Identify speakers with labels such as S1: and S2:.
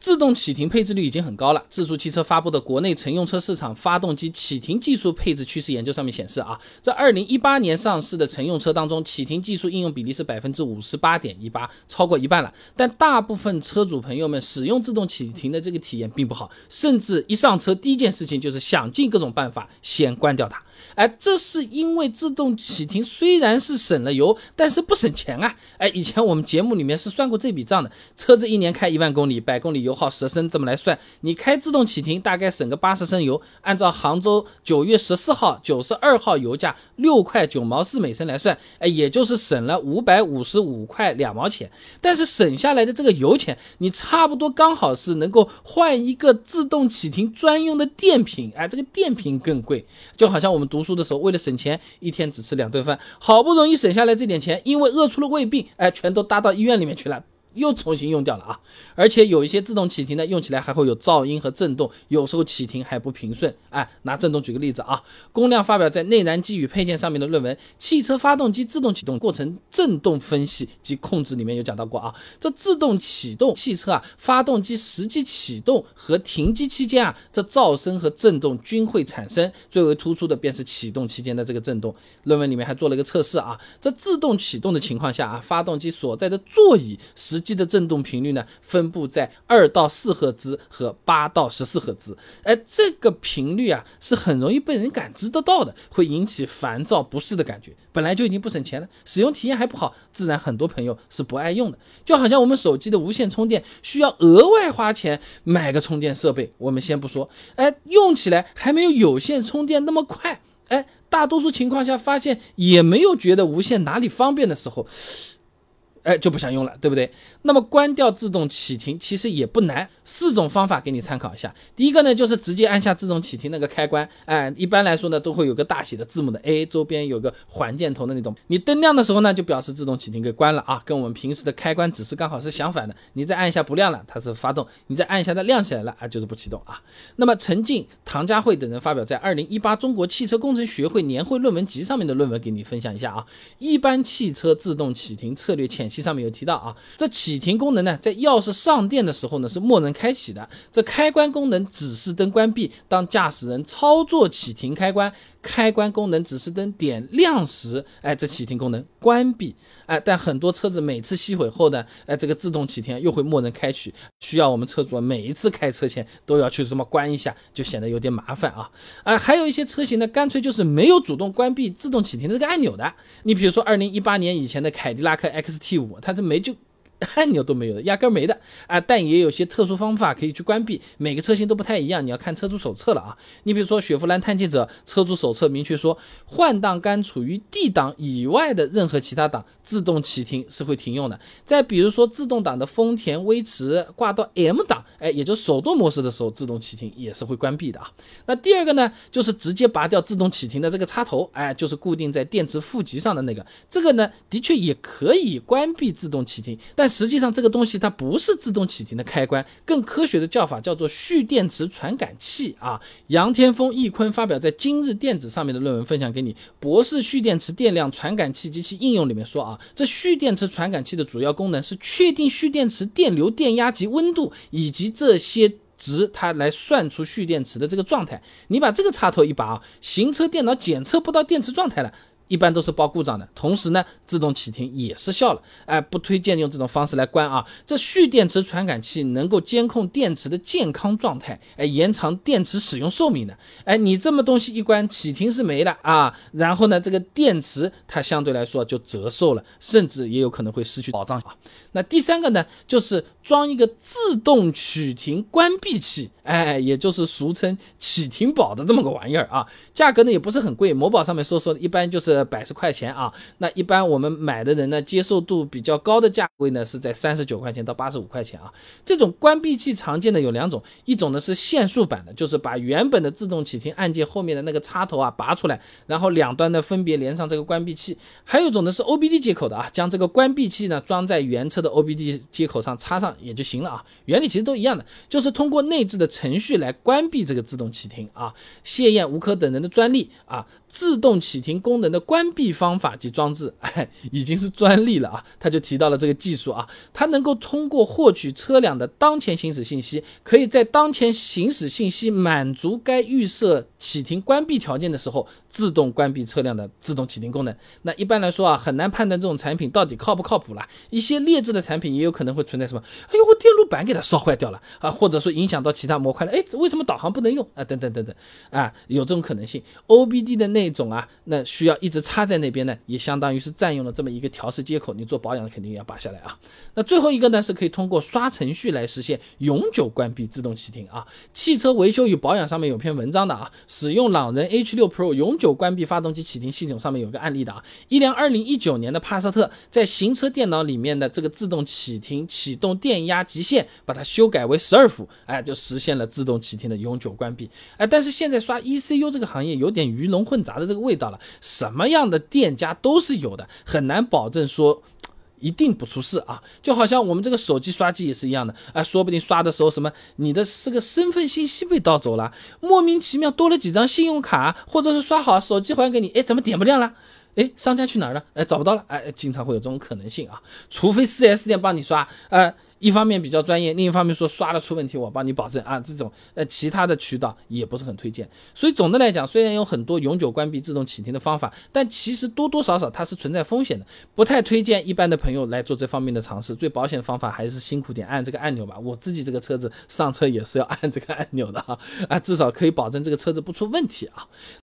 S1: 自动启停配置率已经很高了。智速汽车发布的国内乘用车市场发动机启停技术配置趋势研究上面显示啊，在二零一八年上市的乘用车当中，启停技术应用比例是百分之五十八点一八，超过一半了。但大部分车主朋友们使用自动启停的这个体验并不好，甚至一上车第一件事情就是想尽各种办法先关掉它。哎，这是因为自动启停虽然是省了油，但是不省钱啊！哎，以前我们节目里面是算过这笔账的，车子一年开一万公里，百公里油耗十升，这么来算，你开自动启停大概省个八十升油。按照杭州九月十四号、九十二号油价六块九毛四每升来算，哎，也就是省了五百五十五块两毛钱。但是省下来的这个油钱，你差不多刚好是能够换一个自动启停专用的电瓶，哎，这个电瓶更贵，就好像我们读书。的时候，为了省钱，一天只吃两顿饭，好不容易省下来这点钱，因为饿出了胃病，哎，全都搭到医院里面去了。又重新用掉了啊！而且有一些自动启停的，用起来还会有噪音和震动，有时候启停还不平顺。哎，拿震动举个例子啊，公亮发表在《内燃机与配件》上面的论文《汽车发动机自动启动过程震动分析及控制》里面有讲到过啊，这自动启动汽车啊，发动机实际启动和停机期间啊，这噪声和震动均会产生，最为突出的便是启动期间的这个震动。论文里面还做了一个测试啊，在自动启动的情况下啊，发动机所在的座椅实机的振动频率呢，分布在二到四赫兹和八到十四赫兹。哎，这个频率啊，是很容易被人感知得到的，会引起烦躁不适的感觉。本来就已经不省钱了，使用体验还不好，自然很多朋友是不爱用的。就好像我们手机的无线充电，需要额外花钱买个充电设备。我们先不说，哎，用起来还没有有线充电那么快。哎，大多数情况下发现也没有觉得无线哪里方便的时候。哎，就不想用了，对不对？那么关掉自动启停其实也不难，四种方法给你参考一下。第一个呢，就是直接按下自动启停那个开关，哎，一般来说呢，都会有个大写的字母的 A，周边有个环箭头的那种。你灯亮的时候呢，就表示自动启停给关了啊，跟我们平时的开关指示刚好是相反的。你再按一下不亮了，它是发动；你再按一下它亮起来了啊，就是不启动啊。那么陈静、唐佳慧等人发表在二零一八中国汽车工程学会年会论文集上面的论文，给你分享一下啊。一般汽车自动启停策略浅。上面有提到啊，这启停功能呢，在钥匙上电的时候呢是默认开启的，这开关功能指示灯关闭，当驾驶人操作启停开关，开关功能指示灯点亮时，哎，这启停功能关闭，哎，但很多车子每次熄火后呢，哎，这个自动启停又会默认开启，需要我们车主每一次开车前都要去这么关一下，就显得有点麻烦啊，啊，还有一些车型呢，干脆就是没有主动关闭自动启停的这个按钮的，你比如说二零一八年以前的凯迪拉克 XT 五。它是没就。按钮都没有的，压根儿没的啊！但也有些特殊方法可以去关闭，每个车型都不太一样，你要看车主手册了啊。你比如说雪佛兰探界者，车主手册明确说，换挡杆处于 D 档以外的任何其他档，自动启停是会停用的。再比如说自动挡的丰田威驰挂到 M 档，哎，也就手动模式的时候，自动启停也是会关闭的啊。那第二个呢，就是直接拔掉自动启停的这个插头，哎，就是固定在电池负极上的那个，这个呢，的确也可以关闭自动启停，但实际上，这个东西它不是自动启停的开关，更科学的叫法叫做蓄电池传感器啊。杨天峰、易坤发表在今日电子上面的论文分享给你，博士蓄电池电量传感器及其应用里面说啊，这蓄电池传感器的主要功能是确定蓄电池电流、电压及温度以及这些值，它来算出蓄电池的这个状态。你把这个插头一拔啊，行车电脑检测不到电池状态了。一般都是报故障的，同时呢，自动启停也失效了，哎，不推荐用这种方式来关啊。这蓄电池传感器能够监控电池的健康状态，哎，延长电池使用寿命的。哎，你这么东西一关，启停是没了啊，然后呢，这个电池它相对来说就折寿了，甚至也有可能会失去保障啊。那第三个呢，就是装一个自动启停关闭器，哎，也就是俗称启停宝的这么个玩意儿啊，价格呢也不是很贵，某宝上面搜索一般就是。百十块钱啊，那一般我们买的人呢，接受度比较高的价位呢是在三十九块钱到八十五块钱啊。这种关闭器常见的有两种，一种呢是限速版的，就是把原本的自动启停按键后面的那个插头啊拔出来，然后两端呢分别连上这个关闭器；还有一种呢是 OBD 接口的啊，将这个关闭器呢装在原车的 OBD 接口上插上也就行了啊。原理其实都一样的，就是通过内置的程序来关闭这个自动启停啊。谢燕、吴科等人的专利啊，自动启停功能的。关闭方法及装置，哎，已经是专利了啊。他就提到了这个技术啊，它能够通过获取车辆的当前行驶信息，可以在当前行驶信息满足该预设启停关闭条件的时候，自动关闭车辆的自动启停功能。那一般来说啊，很难判断这种产品到底靠不靠谱了。一些劣质的产品也有可能会存在什么？哎呦，我电路板给它烧坏掉了啊，或者说影响到其他模块了。哎，为什么导航不能用啊？等等等等啊，有这种可能性。OBD 的那种啊，那需要一直插在那边呢，也相当于是占用了这么一个调试接口。你做保养肯定要拔下来啊。那最后一个呢，是可以通过刷程序来实现永久关闭自动启停啊。汽车维修与保养上面有篇文章的啊，使用朗人 H6 Pro 永久关闭发动机启停系统上面有个案例的啊，一辆2019年的帕萨特在行车电脑里面的这个自动启停启动电压极限，把它修改为十二伏，哎，就实现了自动启停的永久关闭。哎，但是现在刷 ECU 这个行业有点鱼龙混杂的这个味道了，什么样的店家都是有的，很难保证说一定不出事啊。就好像我们这个手机刷机也是一样的，哎，说不定刷的时候什么你的这个身份信息被盗走了，莫名其妙多了几张信用卡，或者是刷好手机还给你，哎，怎么点不亮了？哎，商家去哪儿了？哎，找不到了。哎，经常会有这种可能性啊，除非 4S 店帮你刷，呃。一方面比较专业，另一方面说刷的出问题，我帮你保证啊。这种呃其他的渠道也不是很推荐。所以总的来讲，虽然有很多永久关闭自动启停的方法，但其实多多少少它是存在风险的，不太推荐一般的朋友来做这方面的尝试。最保险的方法还是辛苦点按这个按钮吧。我自己这个车子上车也是要按这个按钮的哈啊，至少可以保证这个车子不出问题啊。